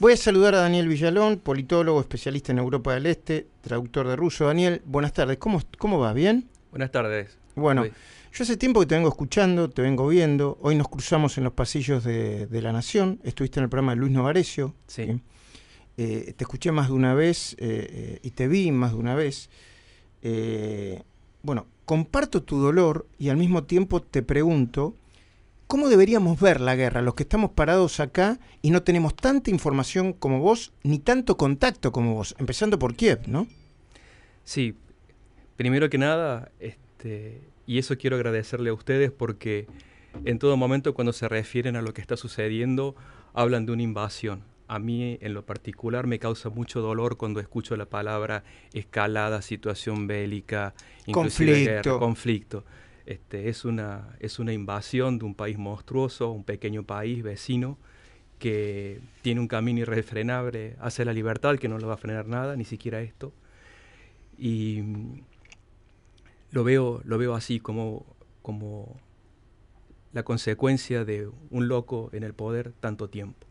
Voy a saludar a Daniel Villalón, politólogo, especialista en Europa del Este, traductor de ruso. Daniel, buenas tardes. ¿Cómo, cómo va? ¿Bien? Buenas tardes. Bueno, yo hace tiempo que te vengo escuchando, te vengo viendo. Hoy nos cruzamos en los pasillos de, La Nación. Estuviste en el programa de Luis Novarecio. Sí. Eh, te escuché más de una vez eh, eh, y te vi más de una vez. bueno, comparto tu dolor y al mismo tiempo te pregunto ¿Cómo deberíamos ver la guerra, los que estamos parados acá y no tenemos tanta información como vos, ni tanto contacto como vos, empezando por Kiev, ¿no? Sí, primero que nada, este, y eso quiero agradecerle a ustedes porque en todo momento cuando se refieren a lo que está sucediendo, hablan de una invasión. A mí en lo particular me causa mucho dolor cuando escucho la palabra escalada, situación bélica, conflicto. conflicto. Este, es, una, es una invasión de un país monstruoso, un pequeño país vecino que tiene un camino irrefrenable hacia la libertad, que no lo va a frenar nada, ni siquiera esto. Y lo veo, lo veo así como, como la consecuencia de un loco en el poder tanto tiempo.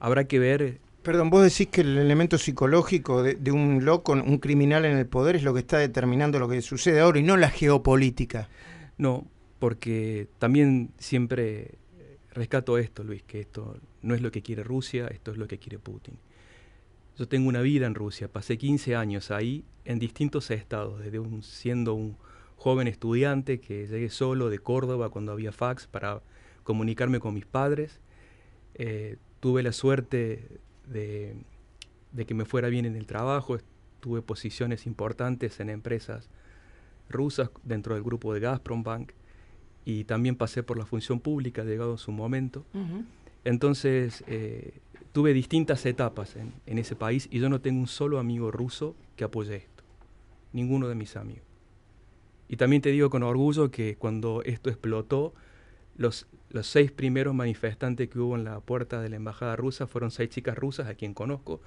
Habrá que ver Perdón, vos decís que el elemento psicológico de, un loco, un criminal en el poder es lo que está determinando lo que sucede ahora y no la geopolítica. No, porque también siempre rescato esto, Luis, que esto no es lo que quiere Rusia, esto es lo que quiere Putin. Yo tengo una vida en Rusia, pasé 15 años ahí en distintos estados, desde un, siendo un joven estudiante que llegué solo de Córdoba cuando había fax para comunicarme con mis padres. Eh, tuve la suerte de, que me fuera bien en el trabajo. Tuve posiciones importantes en empresas rusas dentro del grupo de Gazprom Bank y también pasé por la función pública, llegado su momento. Entonces, eh, tuve distintas etapas en, en, ese país y yo no tengo un solo amigo ruso que apoye esto. Ninguno de mis amigos. Y también te digo con orgullo que cuando esto explotó, los, los seis primeros manifestantes que hubo en la puerta de la embajada rusa fueron seis chicas rusas a quien conozco,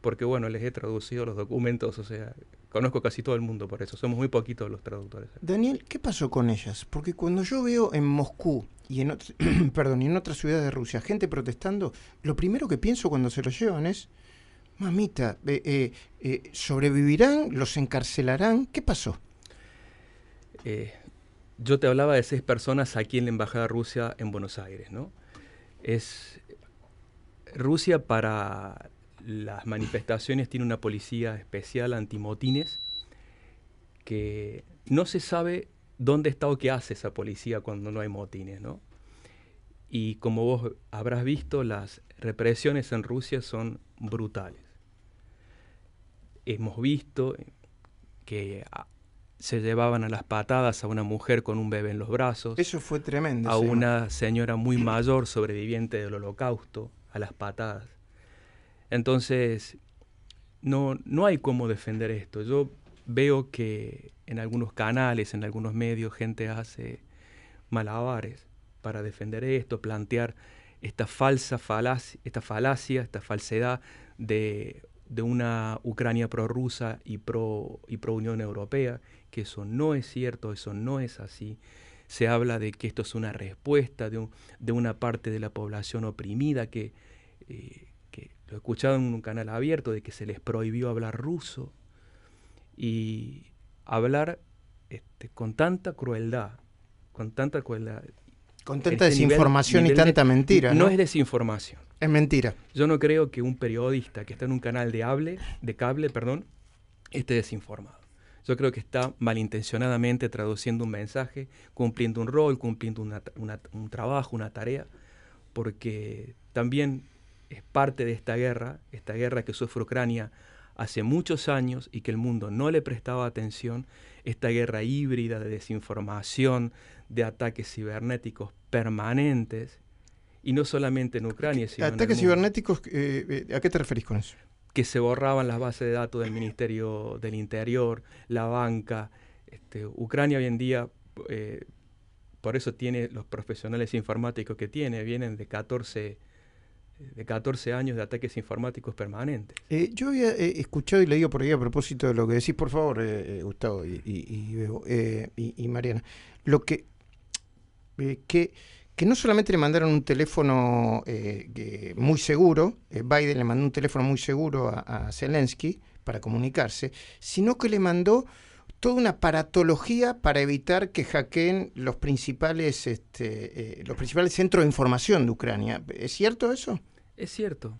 porque bueno, les he traducido los documentos, o sea, conozco casi todo el mundo por eso, somos muy poquitos los traductores. Daniel, ¿qué pasó con ellas? Porque cuando yo veo en Moscú y en, perdón, y en otras ciudades de Rusia gente protestando, lo primero que pienso cuando se lo llevan es, mamita, eh, eh, eh, ¿sobrevivirán? ¿Los encarcelarán? ¿Qué pasó? Yo te hablaba de seis personas aquí en la Embajada Rusia en Buenos Aires, ¿no? Es Rusia para las manifestaciones tiene una policía especial antimotines que no se sabe dónde está o qué hace esa policía cuando no hay motines, ¿no? Y como vos habrás visto, las represiones en Rusia son brutales. Hemos visto que se llevaban a las patadas a una mujer con un bebé en los brazos. Eso fue tremendo. A una señora muy mayor, sobreviviente del holocausto, a las patadas. Entonces, no, no hay cómo defender esto. Yo veo que en algunos canales, en algunos medios, gente hace malabares para defender esto, plantear esta falsa falacia, esta falacia, esta falsedad de de una Ucrania prorrusa y pro, y pro Unión Europea, que eso no es cierto, eso no es así. Se habla de que esto es una respuesta de, de una parte de la población oprimida que, eh, que, lo he escuchado en un canal abierto, de que se les prohibió hablar ruso y hablar este, con tanta crueldad, con tanta crueldad. Con tanta este desinformación y tanta mentira. no es desinformación es mentira. Yo no creo que un periodista que está en un canal de, hable, de cable perdón, esté desinformado. Yo creo que está malintencionadamente traduciendo un mensaje, cumpliendo un rol, cumpliendo un trabajo, una tarea, porque también es parte de esta guerra, esta guerra que sufre Ucrania hace muchos años y que el mundo no le prestaba atención, esta guerra híbrida de desinformación, de ataques cibernéticos permanentes, y no solamente en Ucrania, sino ¿Ataques cibernéticos? Eh, ¿A qué te referís con eso? Que se borraban las bases de datos del Ministerio del Interior, la banca. Este, Ucrania hoy en día, eh, por eso tiene los profesionales informáticos que tiene, vienen de 14 de 14 años de ataques informáticos permanentes. Eh, yo había escuchado y leído por ahí a propósito de lo que decís, por favor, Gustavo y, y, y, Mariana, lo que, que que no solamente le mandaron un teléfono eh, muy seguro, eh, Biden le mandó un teléfono muy seguro a, Zelensky para comunicarse, sino que le mandó toda una paratología para evitar que hackeen los principales, este, los principales centros de información de Ucrania. ¿Es cierto eso? Es cierto.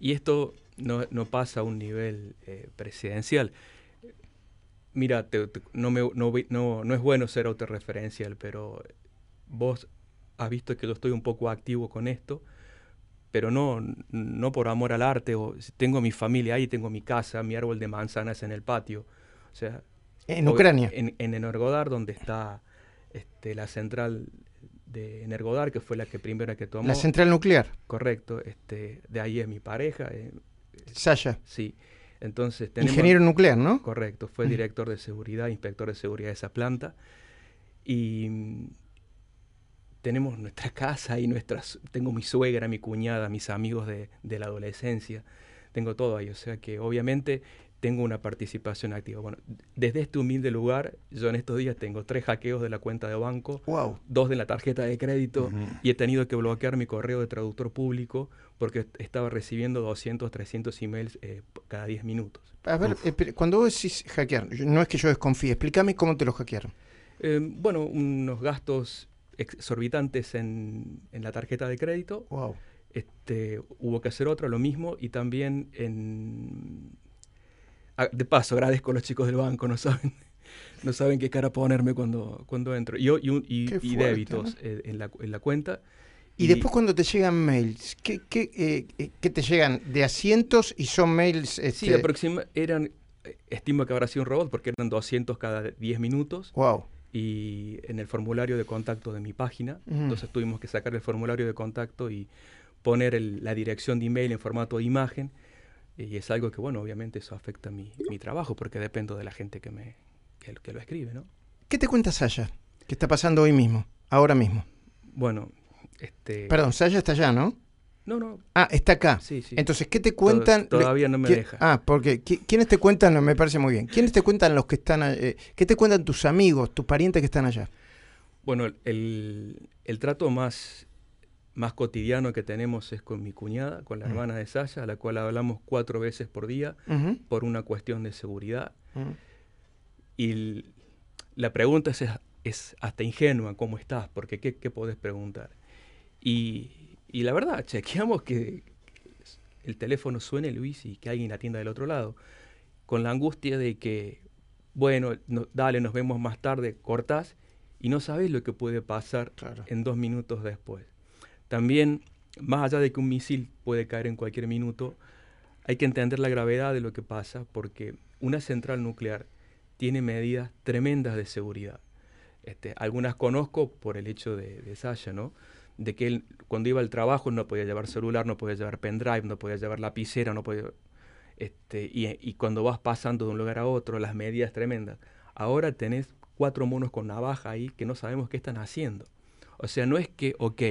Y esto no, pasa a un nivel presidencial mira, no, me, no, no, es bueno ser autorreferencial, pero vos has visto que yo estoy un poco activo con esto, pero no, no por amor al arte, o tengo mi familia ahí, tengo mi casa, mi árbol de manzanas en el patio. O sea, en Ucrania. En, en Energodar, donde está este, la central de Energodar, que fue la que primera que tomó. La central nuclear. Correcto. Este, de ahí es mi pareja. Eh, Sasha. Sí. Entonces, Ingeniero nuclear, ¿no? Correcto, fue director de seguridad, inspector de seguridad de esa planta. Y mm, tenemos nuestra casa y nuestras, tengo mi suegra, mi cuñada, mis amigos de, de la adolescencia, tengo todo ahí. O sea que obviamente tengo una participación activa. Bueno, desde este humilde lugar, yo en estos días tengo tres hackeos de la cuenta de banco, dos de la tarjeta de crédito y he tenido que bloquear mi correo de traductor público porque estaba recibiendo 200, 300 emails eh, cada 10 minutos. A ver, eh, cuando vos decís hackear, no es que yo desconfíe, explícame cómo te lo hackearon. Eh, bueno, unos gastos exorbitantes en, en, la tarjeta de crédito. Wow. Este, hubo que hacer otro, lo mismo, y también en Ah, de paso, agradezco a los chicos del banco, no saben, no saben qué cara ponerme cuando, cuando entro. Yo, y, y, débitos eh, en, la, en, la, cuenta. Y, después cuando te llegan mails, ¿qué, qué, eh, eh, ¿qué, te llegan? ¿De asientos y son mails? Este... Sí, aproximadamente eran, estimo que habrá sido un robot porque eran 200 cada 10 minutos. Wow. Y en el formulario de contacto de mi página, entonces tuvimos que sacar el formulario de contacto y poner la dirección de email en formato de imagen y es algo que, bueno, obviamente eso afecta mi, mi trabajo porque dependo de la gente que, me, que, lo escribe, ¿no? ¿Qué te cuenta Saya? ¿Qué está pasando hoy mismo? Ahora mismo. Bueno, este... Perdón, Saya está allá, ¿no? No, no. Ah, está acá. Sí, sí. Entonces, ¿qué te cuentan? todavía no me deja. Ah, porque ¿quiénes te cuentan? Me parece muy bien. ¿Quiénes te cuentan los que están eh, ¿Qué te cuentan tus amigos, tus parientes que están allá? Bueno, el, el trato más más cotidiano que tenemos es con mi cuñada, con la mm. hermana de Sasha, a la cual hablamos cuatro veces por día por una cuestión de seguridad. Y la pregunta es, es, hasta ingenua, ¿cómo estás? Porque ¿qué, qué podés preguntar? Y, y, la verdad, chequeamos que el teléfono suene, Luis, y que alguien atienda del otro lado, con la angustia de que, bueno, dale, nos vemos más tarde, cortás, y no sabes lo que puede pasar en dos minutos después. También, más allá de que un misil puede caer en cualquier minuto, hay que entender la gravedad de lo que pasa porque una central nuclear tiene medidas tremendas de seguridad. Este, algunas conozco por el hecho de, de Sasha, ¿no? De que él cuando iba al trabajo no podía llevar celular, no podía llevar pendrive, no podía llevar lapicera, no podía... Este, y, y cuando vas pasando de un lugar a otro, las medidas tremendas. Ahora tenés cuatro monos con navaja ahí que no sabemos qué están haciendo. O sea, no es que, ok,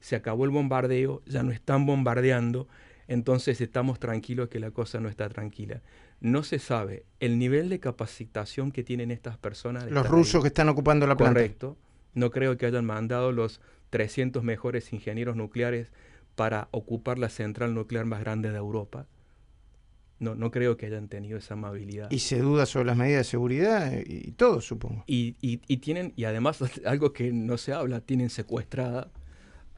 se acabó el bombardeo, ya no están bombardeando, entonces estamos tranquilos que la cosa no está tranquila. No se sabe el nivel de capacitación que tienen estas personas. Los rusos que están ocupando la planta. Correcto. No creo que hayan mandado los 300 mejores ingenieros nucleares para ocupar la central nuclear más grande de Europa. No, no creo que hayan tenido esa amabilidad. Y se duda sobre las medidas de seguridad y, todo, supongo. Y, y, y, tienen, y además, algo que no se habla, tienen secuestrada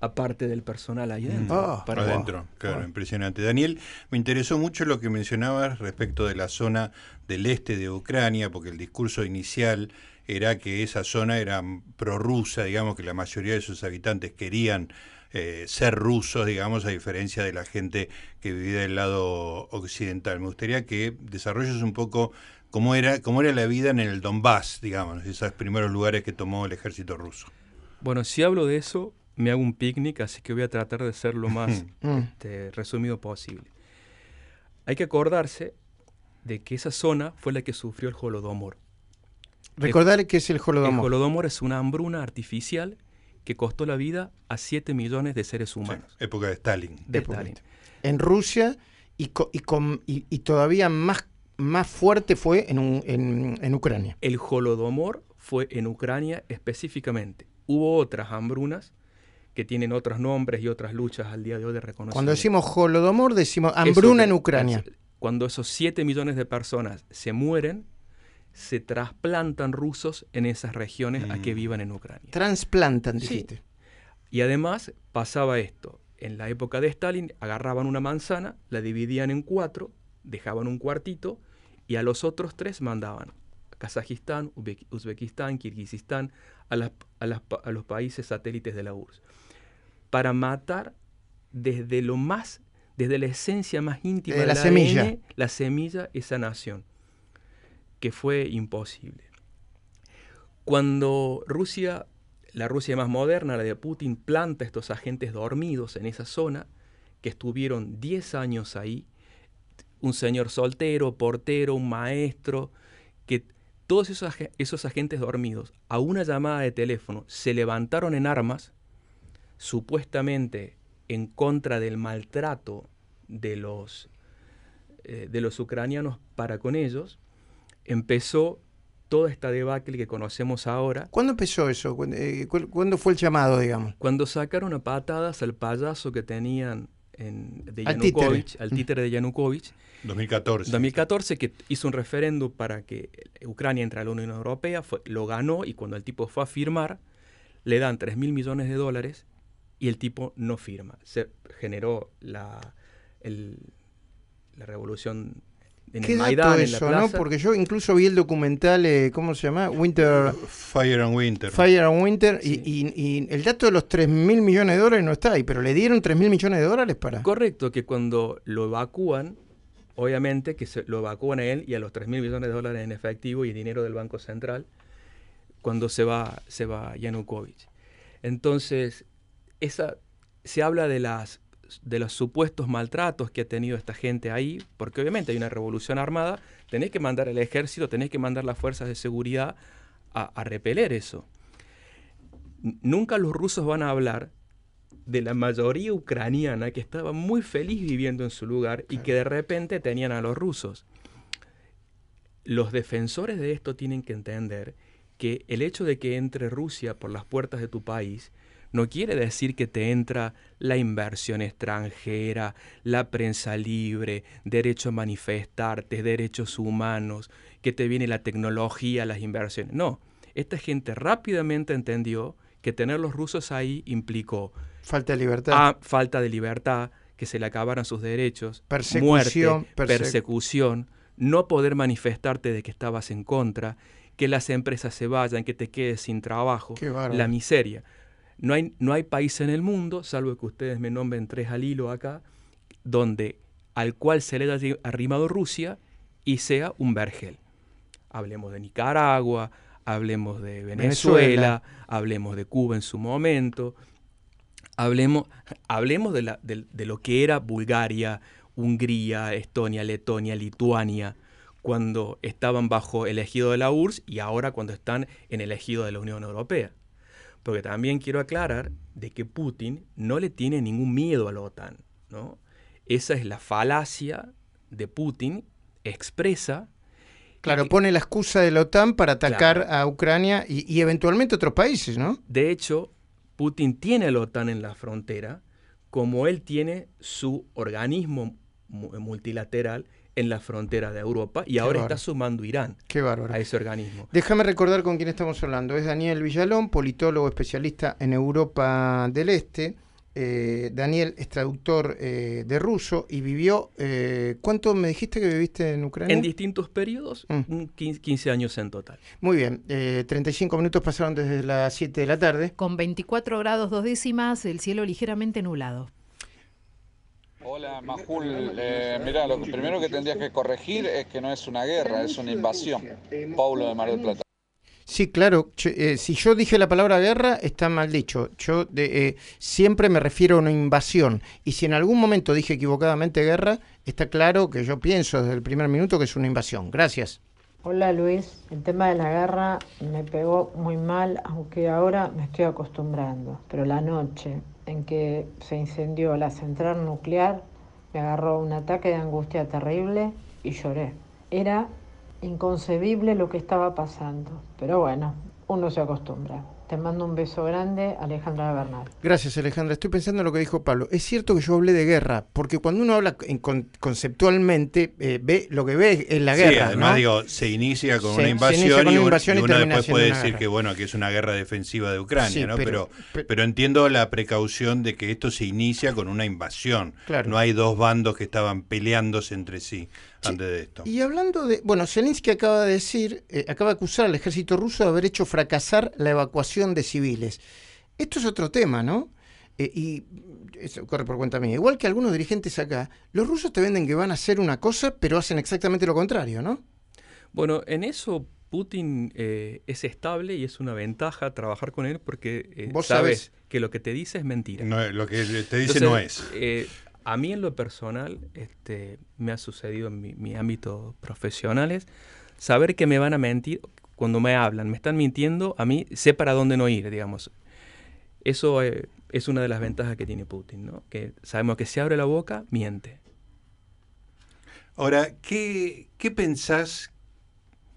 aparte del personal ahí dentro. Ah, adentro, claro, impresionante. Daniel, me interesó mucho lo que mencionabas respecto de la zona del este de Ucrania, porque el discurso inicial era que esa zona era prorrusa, digamos que la mayoría de sus habitantes querían eh, ser rusos, digamos, a diferencia de la gente que vivía del lado occidental. Me gustaría que desarrolles un poco cómo era, cómo era la vida en el Donbass, digamos, esos primeros lugares que tomó el ejército ruso. Bueno, si hablo de eso, me hago un picnic, así que voy a tratar de ser lo más mm. este, resumido posible. Hay que acordarse de que esa zona fue la que sufrió el Holodomor. Recordar qué es el Holodomor. El Holodomor es una hambruna artificial que costó la vida a 7 millones de seres humanos. época de Stalin. De Stalin. En Rusia y, y, todavía más, más fuerte fue en, en, en Ucrania. El Holodomor fue en Ucrania específicamente. Hubo otras hambrunas que tienen otros nombres y otras luchas al día de hoy de reconocimiento. Cuando decimos Holodomor, decimos hambruna en Ucrania. Cuando esos 7 millones de personas se mueren, se trasplantan rusos en esas regiones a que mm. vivan en Ucrania. Transplantan, dijiste. Y además pasaba esto. En la época de Stalin agarraban una manzana, la dividían en cuatro, dejaban un cuartito y a los otros tres mandaban Kazajistán, Uzbekistán, Kirguistán, a, a, los países satélites de la URSS, para matar desde lo más, desde la esencia más íntima de, la, semilla. la semilla, esa nación, que fue imposible. Cuando Rusia, la Rusia más moderna, la de Putin, planta estos agentes dormidos en esa zona, que estuvieron 10 años ahí, un señor soltero, portero, un maestro, que todos esos, esos agentes dormidos, a una llamada de teléfono, se levantaron en armas, supuestamente en contra del maltrato de los, eh, de los ucranianos para con ellos, empezó toda esta debacle que conocemos ahora. ¿Cuándo empezó eso? Eh, ¿Cuándo, fue el llamado, digamos? Cuando sacaron a patadas al payaso que tenían en, de Yanukovych, al títere de Yanukovych, 2014. 2014, que hizo un referéndum para que Ucrania entre a la Unión Europea, lo ganó y cuando el tipo fue a firmar, le dan 3 mil millones de dólares y el tipo no firma. Se generó la, la revolución en el Maidán, en la plaza. ¿no? Porque yo incluso vi el documental, eh, ¿cómo se llama? Winter... Fire and Winter. Fire and Winter, y, y, el dato de los 3 mil millones de dólares no está ahí, pero le dieron 3 mil millones de dólares para... Correcto, que cuando lo evacúan, obviamente que se lo evacúan a él y a los 3 mil millones de dólares en efectivo y dinero del Banco Central cuando se va, se va Yanukovych. Entonces, esa, se habla de, las, de los supuestos maltratos que ha tenido esta gente ahí, porque obviamente hay una revolución armada, tenés que mandar el ejército, tenés que mandar las fuerzas de seguridad a, a repeler eso. Nunca los rusos van a hablar de la mayoría ucraniana que estaba muy feliz viviendo en su lugar y que de repente tenían a los rusos. Los defensores de esto tienen que entender que el hecho de que entre Rusia por las puertas de tu país no quiere decir que te entra la inversión extranjera, la prensa libre, derecho a manifestarte, derechos humanos, que te viene la tecnología, las inversiones. No, esta gente rápidamente entendió que tener los rusos ahí implicó Falta de libertad. A falta de libertad, que se le acabaran sus derechos, persecución, muerte, persecución, no poder manifestarte de que estabas en contra, que las empresas se vayan, que te quedes sin trabajo, la miseria. No hay, no hay país en el mundo, salvo que ustedes me nombren tres al hilo acá, donde al cual se le haya arrimado Rusia y sea un vergel. Hablemos de Nicaragua, hablemos de Venezuela. hablemos de Cuba en su momento, Hablemos, hablemos de, la, de, lo que era Bulgaria, Hungría, Estonia, Letonia, Lituania, cuando estaban bajo el ejido de la URSS y ahora cuando están en el ejido de la Unión Europea. Porque también quiero aclarar de que Putin no le tiene ningún miedo a la OTAN. ¿no? Esa es la falacia de Putin expresa. Claro, pone la excusa de la OTAN para atacar a Ucrania y, y, eventualmente otros países, ¿no? De hecho, Putin tiene la OTAN en la frontera, como él tiene su organismo multilateral en la frontera de Europa y ahora está sumando Irán a ese organismo. Déjame recordar con quién estamos hablando. Es Daniel Villalón, politólogo especialista en Europa del Este. Eh, Daniel es traductor eh, de ruso y vivió, eh, ¿cuánto me dijiste que viviste en Ucrania? En distintos periodos, 15, mm. años en total. Muy bien, 35 minutos pasaron desde las 7 de la tarde. Con 24 grados dos décimas, el cielo ligeramente nublado. Hola Majul, mira, lo primero que tendrías que corregir es que no es una guerra, es una invasión. Paulo de Mar del Plata. Sí, claro. Eh, si yo dije la palabra guerra, está mal dicho. Yo eh, siempre me refiero a una invasión. Y si en algún momento dije equivocadamente guerra, está claro que yo pienso desde el primer minuto que es una invasión. Gracias. Hola Luis, el tema de la guerra me pegó muy mal, aunque ahora me estoy acostumbrando. Pero la noche en que se incendió la central nuclear, me agarró un ataque de angustia terrible y lloré. Era inconcebible lo que estaba pasando, pero bueno, uno se acostumbra. Te mando un beso grande, Alejandra Bernal. Gracias, Alejandra. Estoy pensando en lo que dijo Pablo. Es cierto que yo hablé de guerra, porque cuando uno habla conceptualmente, eh, ve lo que ve es la guerra. Sí, además digo, se inicia con una invasión, y, uno después puede decir que bueno, que es una guerra defensiva de Ucrania, ¿no? Pero, pero, entiendo la precaución de que esto se inicia con una invasión. No hay dos bandos que estaban peleándose entre sí. Antes de esto. Y hablando de, bueno, Zelensky acaba de decir, eh, acaba de acusar al ejército ruso de haber hecho fracasar la evacuación de civiles. Esto es otro tema, ¿no? Eh, y eso corre por cuenta mía. Igual que algunos dirigentes acá, los rusos te venden que van a hacer una cosa, pero hacen exactamente lo contrario, ¿no? Bueno, en eso Putin eh, es estable y es una ventaja trabajar con él porque eh, ¿Vos sabes que lo que te dice es mentira. No, lo que te dice no es. a mí en lo personal este, me ha sucedido en mi, mi ámbito profesional es saber que me van a mentir cuando me hablan, me están mintiendo, a mí sé para dónde no ir, digamos. Eso eh, es una de las ventajas que tiene Putin, ¿no? Que sabemos que si abre la boca, miente. Ahora, ¿qué, qué pensás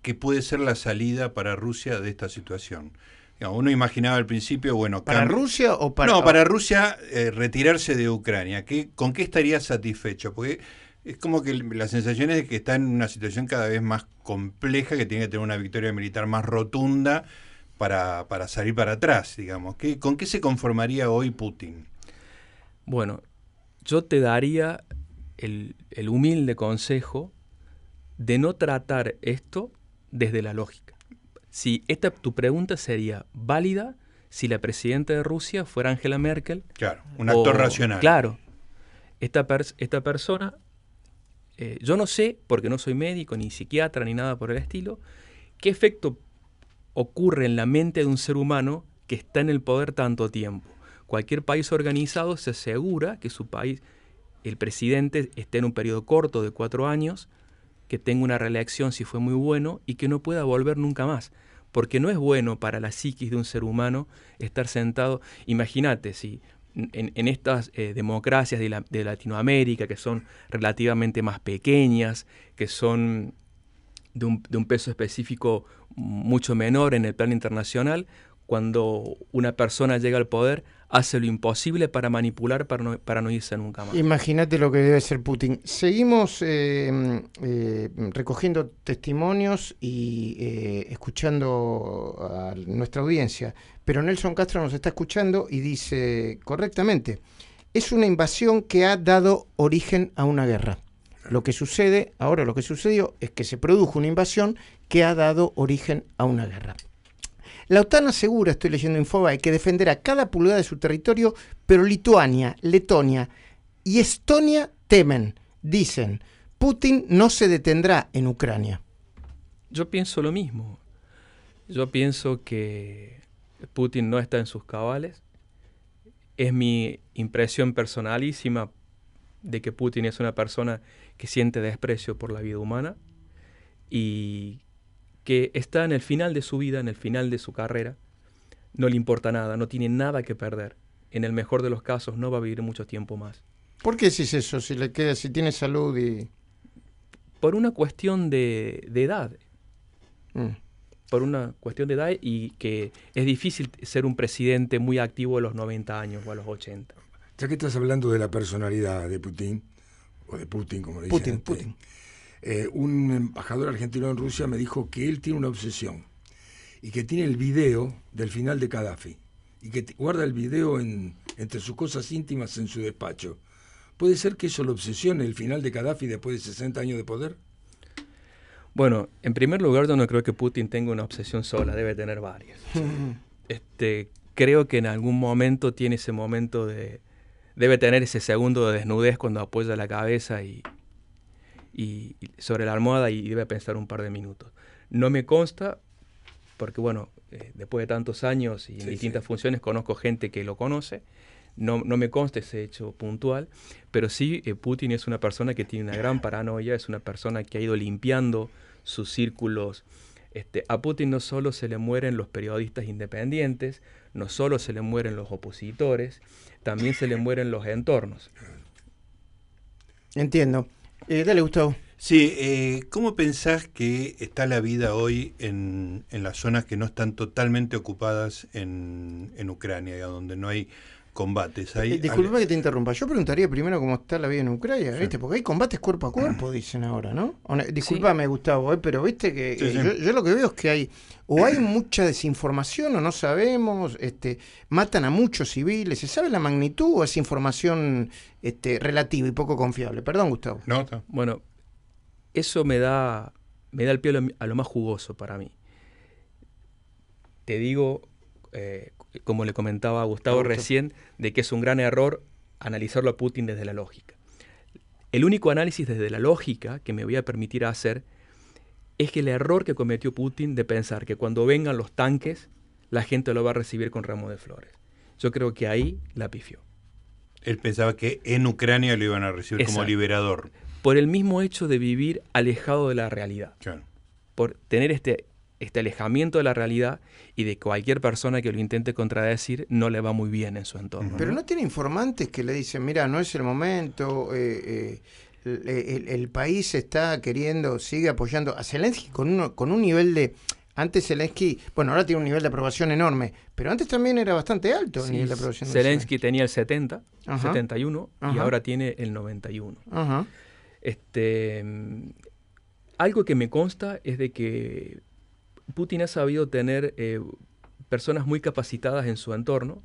que puede ser la salida para Rusia de esta situación? Uno imaginaba al principio, bueno... ¿Para Rusia o para...? No, para Rusia eh, retirarse de Ucrania. ¿Qué, ¿Con qué estaría satisfecho? Porque es como que la sensación es que está en una situación cada vez más compleja, que tiene que tener una victoria militar más rotunda para, para salir para atrás, digamos. ¿Qué, ¿Con qué se conformaría hoy Putin? Bueno, yo te daría el, humilde consejo de no tratar esto desde la lógica. Si esta tu pregunta sería válida si la presidenta de Rusia fuera Angela Merkel. Claro, un actor racional. Claro. Esta, esta persona, eh, yo no sé, porque no soy médico, ni psiquiatra, ni nada por el estilo, qué efecto ocurre en la mente de un ser humano que está en el poder tanto tiempo. Cualquier país organizado se asegura que su país, el presidente, esté en un periodo corto de cuatro años, que tenga una reelección si fue muy bueno y que no pueda volver nunca más. Porque no es bueno para la psiquis de un ser humano estar sentado. Imagínate, si en, estas eh, democracias de, de Latinoamérica, que son relativamente más pequeñas, que son de un, de un, peso específico mucho menor en el plano internacional, cuando una persona llega al poder, hace lo imposible para manipular para no, para no irse nunca más. Imagínate lo que debe ser Putin. Seguimos eh, eh, recogiendo testimonios y eh, escuchando a nuestra audiencia, pero Nelson Castro nos está escuchando y dice correctamente, es una invasión que ha dado origen a una guerra. Lo que sucede, ahora lo que sucedió es que se produjo una invasión que ha dado origen a una guerra. La OTAN asegura, estoy leyendo Infobae, que defenderá cada pulgada de su territorio, pero Lituania, Letonia y Estonia temen, dicen, Putin no se detendrá en Ucrania. Yo pienso lo mismo. Yo pienso que Putin no está en sus cabales. Es mi impresión personalísima de que Putin es una persona que siente desprecio por la vida humana y que está en el final de su vida, en el final de su carrera, no le importa nada, no tiene nada que perder. En el mejor de los casos no va a vivir mucho tiempo más. ¿Por qué es eso? Si le queda, si tiene salud y. Por una cuestión de, edad. Mm. Por una cuestión de edad y que es difícil ser un presidente muy activo a los 90 años o a los 80. Ya que estás hablando de la personalidad de Putin, o de Putin, como le dicen. Putin, Putin. Eh, un embajador argentino en Rusia me dijo que él tiene una obsesión y que tiene el video del final de Gaddafi y que guarda el video entre sus cosas íntimas en su despacho. ¿Puede ser que eso lo obsesione el final de Gaddafi después de 60 años de poder? Bueno, en primer lugar yo no creo que Putin tenga una obsesión sola, debe tener varias. este, creo que en algún momento tiene ese momento de, debe tener ese segundo de desnudez cuando apoya la cabeza y, y, sobre la almohada y debe pensar un par de minutos. No me consta, porque bueno, eh, después de tantos años y en distintas funciones conozco gente que lo conoce, no, no, me consta ese hecho puntual, pero sí eh, Putin es una persona que tiene una gran paranoia, es una persona que ha ido limpiando sus círculos. Este, a Putin no solo se le mueren los periodistas independientes, no solo se le mueren los opositores, también se le mueren los entornos. Entiendo. Eh, dale, Gustavo. Sí, eh, ¿cómo pensás que está la vida hoy en, en, las zonas que no están totalmente ocupadas en, en Ucrania, donde no hay combates. Ahí, eh, disculpa que te interrumpa. Yo preguntaría primero cómo está la vida en Ucrania, ¿viste? Porque hay combates cuerpo a cuerpo, dicen ahora, ¿no? Disculpame, Gustavo, ¿eh? pero viste que eh, yo, yo, lo que veo es que hay o hay mucha desinformación o no sabemos, este, matan a muchos civiles. ¿Se sabe la magnitud o es información este, relativa y poco confiable? Perdón, Gustavo. No, Bueno, eso me da, me da el pie a lo más jugoso para mí. Te digo, eh, como le comentaba a Gustavo recién, de que es un gran error analizarlo a Putin desde la lógica. El único análisis desde la lógica que me voy a permitir hacer es que el error que cometió Putin de pensar que cuando vengan los tanques, la gente lo va a recibir con ramo de flores. Yo creo que ahí la pifió. Él pensaba que en Ucrania lo iban a recibir como liberador. Por el mismo hecho de vivir alejado de la realidad. Por tener este este alejamiento de la realidad y de cualquier persona que lo intente contradecir no le va muy bien en su entorno. Pero no, tiene informantes que le dicen, mira, no es el momento, eh, eh, el, país está queriendo, sigue apoyando a Zelensky con, uno, con un nivel de... Antes Zelensky, bueno, ahora tiene un nivel de aprobación enorme, pero antes también era bastante alto el nivel de aprobación. Zelensky tenía el 70, 71 y ahora tiene el 91. Este, mm, algo que me consta es de que Putin ha sabido tener eh, personas muy capacitadas en su entorno.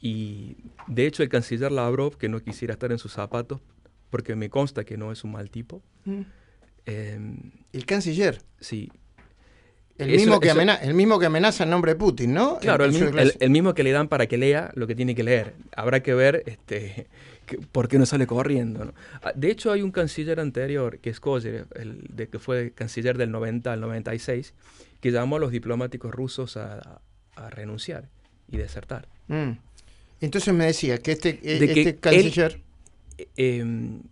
Y de hecho el canciller Lavrov, que no quisiera estar en sus zapatos, porque me consta que no es un mal tipo. Em, ¿El canciller? Sí. El mismo, que amenaza, el mismo que amenaza en nombre de Putin, ¿no? Claro, el, mismo que le dan para que lea lo que tiene que leer. Habrá que ver este, ¿por qué no sale corriendo? Ah, de hecho, hay un canciller anterior, que es Kozer, el de que fue canciller del 90 al 96, que llamó a los diplomáticos rusos a, renunciar y desertar. Mm. Entonces me decía que este, este canciller... Eh, em,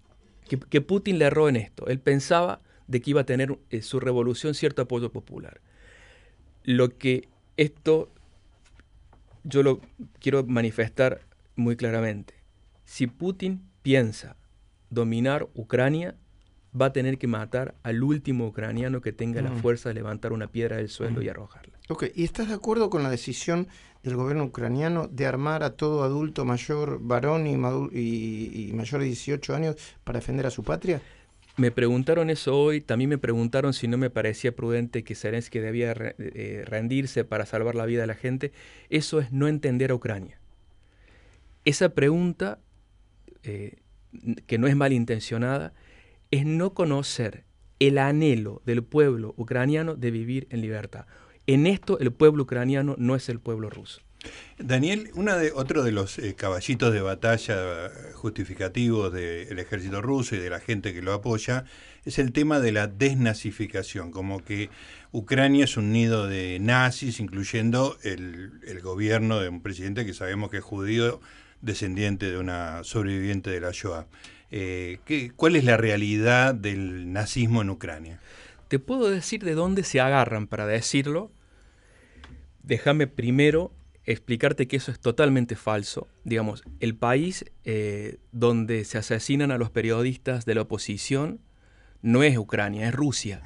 que, Putin le erró en esto. Él pensaba de que iba a tener eh, su revolución cierto apoyo popular. Lo que esto yo lo quiero manifestar muy claramente. Si Putin piensa dominar Ucrania, va a tener que matar al último ucraniano que tenga la mm. fuerza de levantar una piedra del suelo y mm. arrojarla. Ok, ¿y estás de acuerdo con la decisión del gobierno ucraniano de armar a todo adulto mayor, varón y, mayor de 18 años para defender a su patria? Me preguntaron eso hoy, también me preguntaron si no me parecía prudente que Zelensky debía eh, rendirse para salvar la vida de la gente. Eso es no entender a Ucrania. Esa pregunta eh, que no es malintencionada, es no conocer el anhelo del pueblo ucraniano de vivir en libertad. En esto el pueblo ucraniano no es el pueblo ruso. Daniel, de, otro de los eh, caballitos de batalla justificativos del ejército ruso y de la gente que lo apoya es el tema de la desnazificación, como que Ucrania es un nido de nazis, incluyendo el, el gobierno de un presidente que sabemos que es judío descendiente de una sobreviviente de la Shoah. Eh, ¿qué, ¿Cuál es la realidad del nazismo en Ucrania? Te puedo decir de dónde se agarran para decirlo. Déjame primero explicarte que eso es totalmente falso. Digamos, el país eh, donde se asesinan a los periodistas de la oposición no es Ucrania, es Rusia.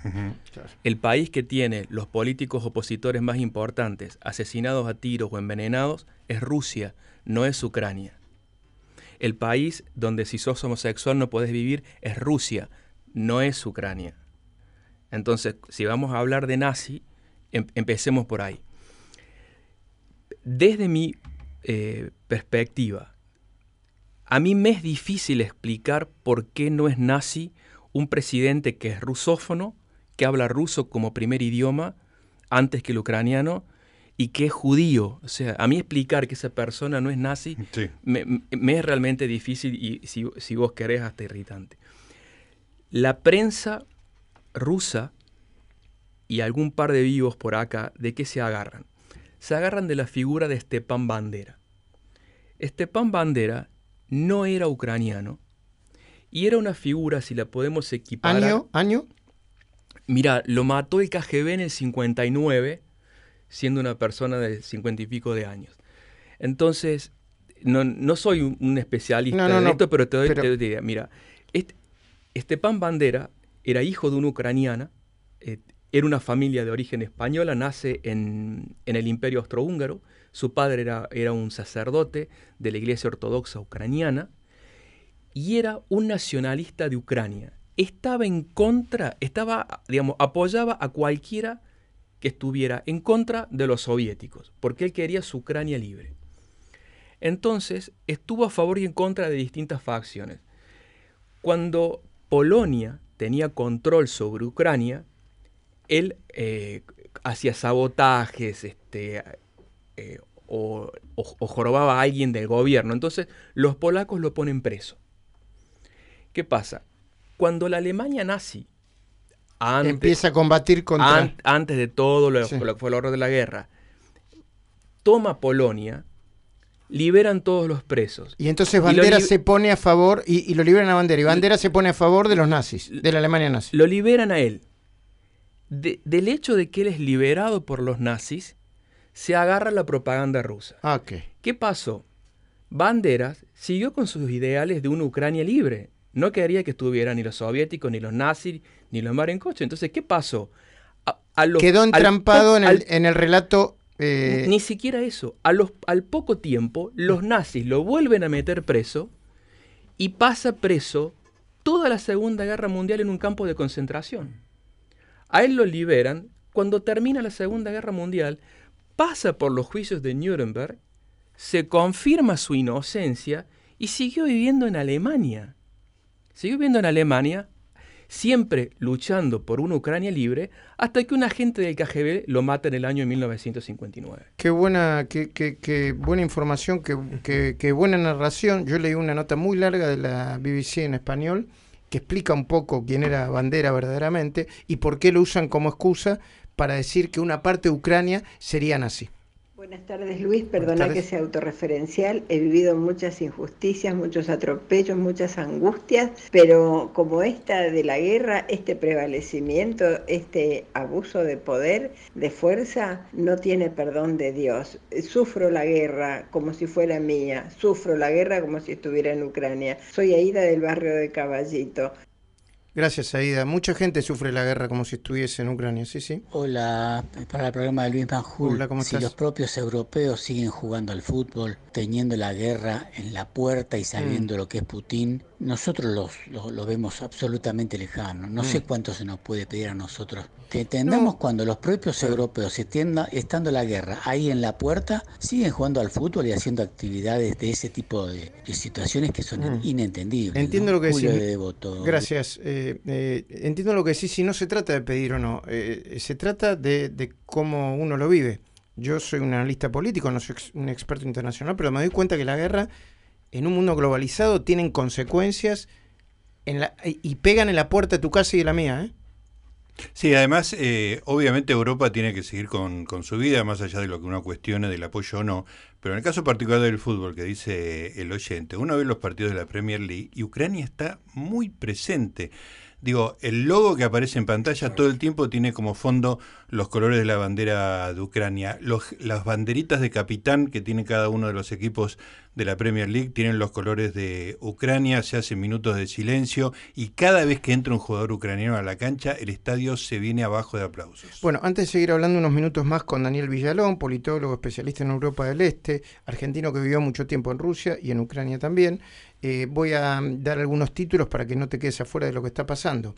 El país que tiene los políticos opositores más importantes asesinados a tiros o envenenados es Rusia no es Ucrania. El país donde si sos homosexual no podés vivir es Rusia, no es Ucrania. Entonces, si vamos a hablar de nazi, em, empecemos por ahí. Desde mi eh, perspectiva, a mí me es difícil explicar por qué no es nazi un presidente que es rusófono, que habla ruso como primer idioma antes que el ucraniano, y que es judío. O sea, a mí explicar que esa persona no es nazi me, es realmente difícil y si, si, vos querés hasta irritante. La prensa rusa y algún par de vivos por acá, ¿de qué se agarran? Se agarran de la figura de Stepan Bandera. Stepan Bandera no era ucraniano y era una figura, si la podemos equiparar... ¿Año? ¿Año? Mira, lo mató el KGB en el 59 siendo una persona de cincuenta y pico de años. Entonces, no, no soy un, especialista en esto, pero te doy, idea. Mira, Stepan Bandera era hijo de una ucraniana, eh, era una familia de origen española, nace en, el Imperio Austrohúngaro, su padre era, era, un sacerdote de la Iglesia Ortodoxa Ucraniana y era un nacionalista de Ucrania. Estaba en contra, estaba, digamos, apoyaba a cualquiera que estuviera en contra de los soviéticos, porque él quería su Ucrania libre. Entonces, estuvo a favor y en contra de distintas facciones. Cuando Polonia tenía control sobre Ucrania, él eh, hacía sabotajes este, eh, o, jorobaba a alguien del gobierno. Entonces los polacos lo ponen preso. ¿Qué pasa? Cuando la Alemania nazi empieza a combatir contra... antes de todo lo, que fue el horror de la guerra, toma Polonia, liberan todos los presos. Y entonces Bandera se pone a favor, y, lo liberan a Bandera, y Bandera se pone a favor de los nazis, de la Alemania nazi. Lo liberan a él. Del hecho de que él es liberado por los nazis, se agarra la propaganda rusa. Ah, ¿Qué pasó? Bandera siguió con sus ideales de una Ucrania libre. No quería que estuvieran ni los soviéticos, ni los nazis, ni los coche. Entonces, ¿qué pasó? Quedó entrampado en, el, en el relato eh, Ni siquiera eso. A los, al poco tiempo, los nazis lo vuelven a meter preso y pasa preso toda la Segunda Guerra Mundial en un campo de concentración. A él lo liberan. Cuando termina la Segunda Guerra Mundial, pasa por los juicios de Nuremberg, se confirma su inocencia y siguió viviendo en Alemania. Siguió viviendo en Alemania siempre luchando por una Ucrania libre, hasta que un agente del KGB lo mata en el año 1959. Qué buena, qué, buena información, qué, buena narración. Yo leí una nota muy larga de la BBC en español que explica un poco quién era Bandera verdaderamente y por qué lo usan como excusa para decir que una parte de Ucrania sería nazi. Buenas tardes Luis, perdona que sea autorreferencial, he vivido muchas injusticias, muchos atropellos, muchas angustias, pero como esta de la guerra, este prevalecimiento, este abuso de poder, de fuerza, no tiene perdón de Dios. Sufro la guerra como si fuera mía, sufro la guerra como si estuviera en Ucrania. Soy Aida del barrio de Caballito. Gracias, Aida. Mucha gente sufre la guerra como si estuviese en Ucrania, ¿sí? sí. Hola, para el programa de Luis Manjul. Hola, ¿cómo si los propios europeos siguen jugando al fútbol, teniendo la guerra en la puerta y sabiendo mm. lo que es Putin, nosotros lo, vemos absolutamente lejano. No sé mm. cuánto se nos puede pedir a nosotros. Que entendamos cuando los propios europeos, estando la guerra ahí en la puerta, siguen jugando al fútbol y haciendo actividades de ese tipo de, situaciones que son mm. inentendibles. Entiendo lo que decís. Gracias. Eh, eh, entiendo lo que decís. Si no se trata de pedir o no, eh, se trata de, de cómo uno lo vive. Yo soy un analista político, no soy un experto internacional, pero me doy cuenta que la guerra en un mundo globalizado tienen consecuencias en la, y pegan en la puerta de tu casa y de la mía. ¿eh? Sí, además, eh, obviamente Europa tiene que seguir con, con, su vida, más allá de lo que uno cuestione del apoyo o no. Pero en el caso particular del fútbol, que dice el oyente, uno ve los partidos de la Premier League y Ucrania está muy presente. Digo, el logo que aparece en pantalla todo el tiempo tiene como fondo los colores de la bandera de Ucrania. Los, las banderitas de capitán que tiene cada uno de los equipos de la Premier League tienen los colores de Ucrania, se hacen minutos de silencio y cada vez que entra un jugador ucraniano a la cancha, el estadio se viene abajo de aplausos. Bueno, antes de seguir hablando unos minutos más con Daniel Villalón, politólogo especialista en Europa del Este, argentino que vivió mucho tiempo en Rusia y en Ucrania también, eh, voy a dar algunos títulos para que no te quedes afuera de lo que está pasando.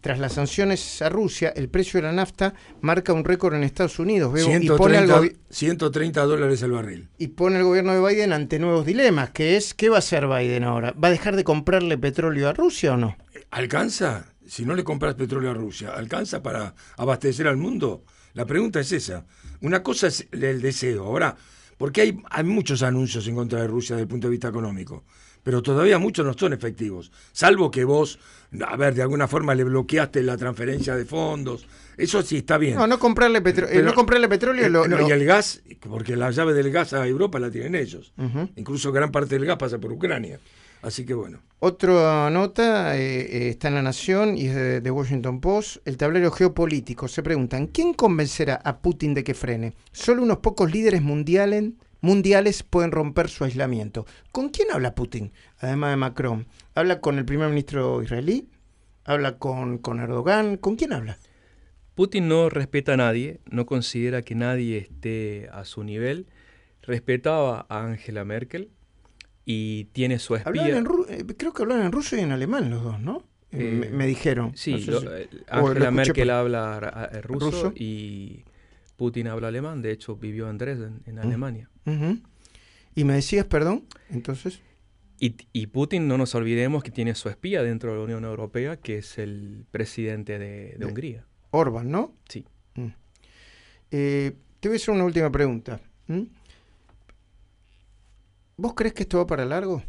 Tras las sanciones a Rusia, el precio de la nafta marca un récord en Estados Unidos. 130, dólares el barril. Y pone el gobierno de Biden ante nuevos dilemas, que es, ¿qué va a hacer Biden ahora? ¿Va a dejar de comprarle petróleo a Rusia o no? ¿Alcanza? Si no le compras petróleo a Rusia, ¿alcanza para abastecer al mundo? La pregunta es esa. Una cosa es el deseo. Ahora, porque hay, hay muchos anuncios en contra de Rusia desde el punto de vista económico pero todavía muchos no son efectivos, salvo que vos, a ver, de alguna forma le bloqueaste la transferencia de fondos, eso sí está bien. No, no comprarle, eh, no comprarle petróleo. Eh, y el gas, porque la llave del gas a Europa la tienen ellos. Incluso gran parte del gas pasa por Ucrania. Así que bueno. Otra nota eh, está en La Nación y es de, de, Washington Post. El tablero geopolítico. Se preguntan, ¿quién convencerá a Putin de que frene? Solo unos pocos líderes mundiales mundiales pueden romper su aislamiento. ¿Con quién habla Putin? Además de Macron. Habla con el primer ministro israelí, habla con, con Erdogan, ¿con quién habla? Putin no respeta a nadie, no considera que nadie esté a su nivel. Respetaba a Angela Merkel y tiene su espía. Eh, creo que hablan en ruso y en alemán los dos, ¿no? Eh, me, dijeron. Sí, Angela Merkel habla ruso, y Putin habla alemán. De hecho, vivió en Dresden, en Alemania. ¿Y me decías, perdón? Entonces. Y, Putin, no nos olvidemos que tiene su espía dentro de la Unión Europea, que es el presidente de, Hungría. Orban, ¿no? Sí. Mm. Eh, te voy a hacer una última pregunta. ¿Vos crees que esto va para largo?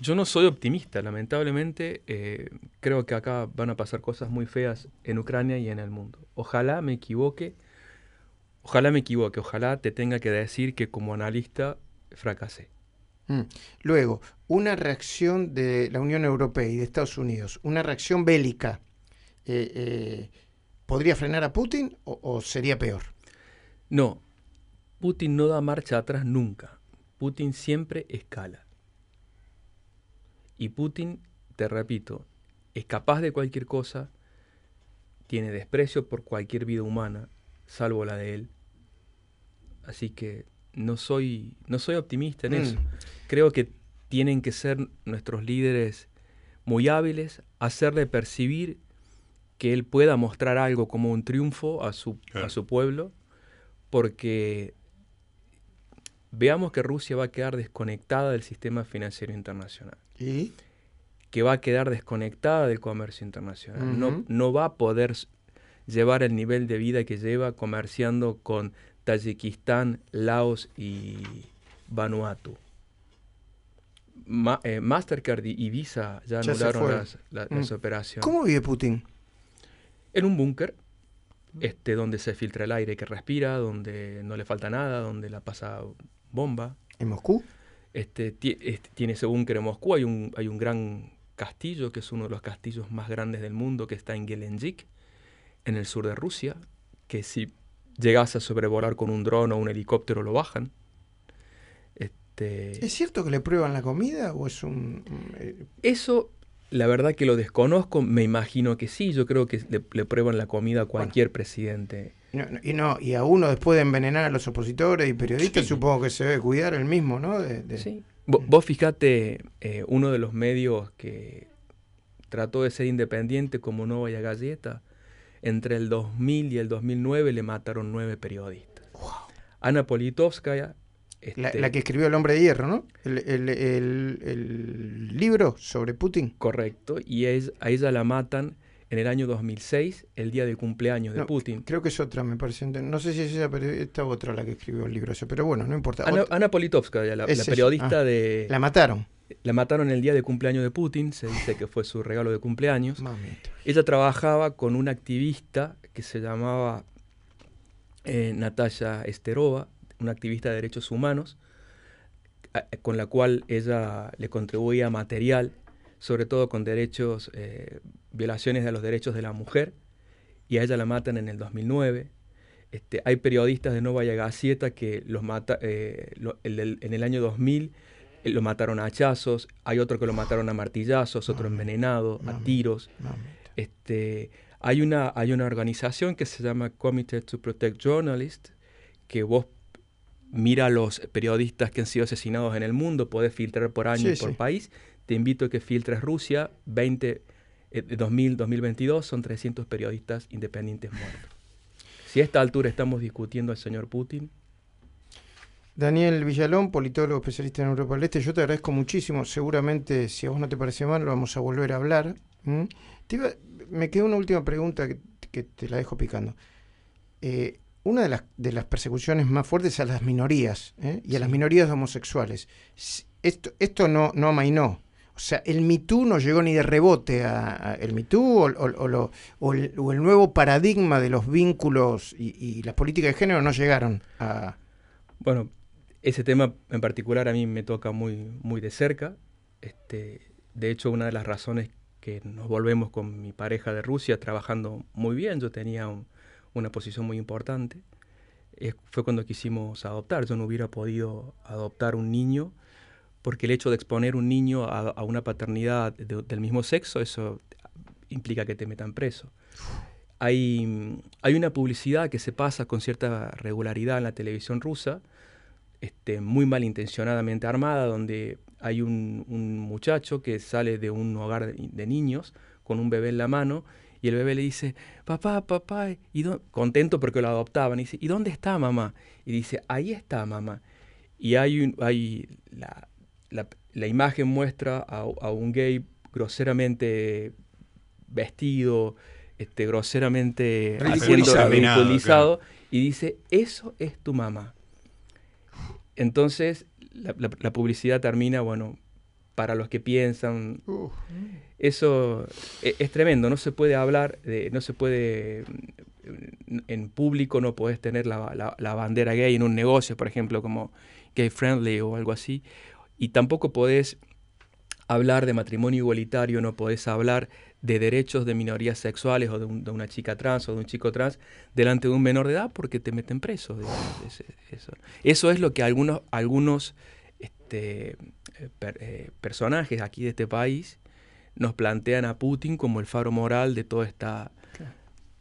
Yo no soy optimista, lamentablemente. Eh, creo que acá van a pasar cosas muy feas en Ucrania y en el mundo. Ojalá me equivoque. Ojalá me equivoque. Ojalá te tenga que decir que como analista fracasé. Mm. Luego, una reacción de la Unión Europea y de Estados Unidos, una reacción bélica, eh, eh, ¿podría frenar a Putin o, sería peor? No, Putin no da marcha atrás nunca. Putin siempre escala. Y Putin, te repito, es capaz de cualquier cosa, tiene desprecio por cualquier vida humana, salvo la de él. Así que no soy, no soy optimista en mm. eso. Creo que tienen que ser nuestros líderes muy hábiles, hacerle percibir que él pueda mostrar algo como un triunfo a su, a su pueblo, porque veamos que Rusia va a quedar desconectada del sistema financiero internacional. ¿Y? Que va a quedar desconectada del comercio internacional. no, no va a poder llevar el nivel de vida que lleva comerciando con Tayikistán, Laos y Vanuatu. Eh, Mastercard y Visa ya, anularon las, mm. operaciones. ¿Cómo vive Putin? En un búnker, este, donde se filtra el aire que respira, donde no le falta nada, donde la pasa bomba. ¿En Moscú? Este, este, tiene ese búnker en Moscú, hay un, hay un gran castillo, que es uno de los castillos más grandes del mundo, que está en Gelendzhik, en el sur de Rusia, que si llegas a sobrevolar con un dron o un helicóptero lo bajan. Este, ¿Es cierto que le prueban la comida o es un...? Eh? Eso, la verdad que lo desconozco, me imagino que sí, yo creo que le, prueban la comida a cualquier presidente. Y no, y a uno después de envenenar a los opositores y periodistas, supongo que se debe cuidar el mismo, ¿no? Sí. Vos, fijate, eh, uno de los medios que trató de ser independiente como Novaya Galleta, entre el 2000 y el 2009 le mataron nueve periodistas. Ana Politovskaya la, este, que escribió El hombre de hierro, ¿no? El, libro sobre Putin. Correcto, y es, a ella la matan en el año 2006, el día del cumpleaños de Putin. Creo que es otra, me parece. No sé si es esa, pero esta otra la que escribió el libro ese, pero bueno, no importa. Ana, Ana la, periodista ah, de... La mataron. La mataron el día del cumpleaños de Putin, se dice que fue su regalo de cumpleaños. Ella trabajaba con una activista que se llamaba eh, Natalia Esterova, una activista de derechos humanos, con la cual ella le contribuía material, sobre todo con derechos, eh, violaciones de los derechos de la mujer, y a ella la matan en el 2009. Este, hay periodistas de Novaya Gazeta que los mata, eh, en el año 2000 eh, lo mataron a hachazos, hay otro que lo mataron a martillazos, otro envenenado, a tiros. Este, hay, una, hay una organización que se llama Committee to Protect Journalists, que vos mira a los periodistas que han sido asesinados en el mundo, podés filtrar por año y por país. Te invito a que filtres Rusia, 20, 2000, 2022 son 300 periodistas independientes muertos. Si a esta altura estamos discutiendo al señor Putin. Daniel Villalón, politólogo especialista en Europa del Este, yo te agradezco muchísimo. Seguramente, si a vos no te parece mal, lo vamos a volver a hablar. me queda una última pregunta que, te la dejo picando. Eh, una de las, de las persecuciones más fuertes es a las minorías ¿eh? y a las minorías homosexuales. Esto, esto no, no amainó. O sea, el MeToo no llegó ni de rebote a, el MeToo o, o, el, nuevo paradigma de los vínculos y, las políticas de género no llegaron a... Bueno, ese tema en particular a mí me toca muy, muy de cerca. Este, de hecho, una de las razones que nos volvemos con mi pareja de Rusia trabajando muy bien, yo tenía un, una posición muy importante. fue cuando quisimos adoptar. Yo no hubiera podido adoptar un niño porque el hecho de exponer un niño a, una paternidad del mismo sexo, eso implica que te metan preso. Hay, hay una publicidad que se pasa con cierta regularidad en la televisión rusa, este, muy malintencionadamente armada, donde hay un, muchacho que sale de un hogar de, niños con un bebé en la mano y el bebé le dice, papá, papá, y contento porque lo adoptaban, y dice, ¿y dónde está mamá? Y dice, ahí está mamá. Y hay, hay la, la, imagen muestra a, un gay groseramente vestido, este, groseramente ridiculizado, y dice, eso es tu mamá. Entonces, la, publicidad termina, bueno, para los que piensan. Eso e, es, tremendo, no se puede hablar, de, no se puede, en público no puedes tener la, la, bandera gay en un negocio, por ejemplo, como gay friendly o algo así, y tampoco podés hablar de matrimonio igualitario, no podés hablar de derechos de minorías sexuales o de, una chica trans o de un chico trans delante de un menor de edad porque te meten preso. eso. eso es lo que algunos, algunos este, eh, eh, personajes aquí de este país nos plantean a Putin como el faro moral de toda esta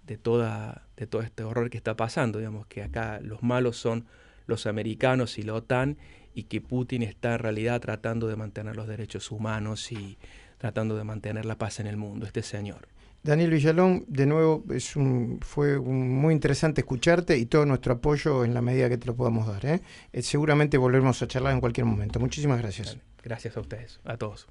de toda de todo este horror que está pasando, digamos que acá los malos son los americanos y la OTAN y que Putin está en realidad tratando de mantener los derechos humanos y tratando de mantener la paz en el mundo, este señor. Daniel Villalón, de nuevo, es un, fue muy interesante escucharte y todo nuestro apoyo en la medida que te lo podamos dar. ¿eh? Eh, seguramente volveremos a charlar en cualquier momento. Muchísimas gracias. Gracias a ustedes, a todos.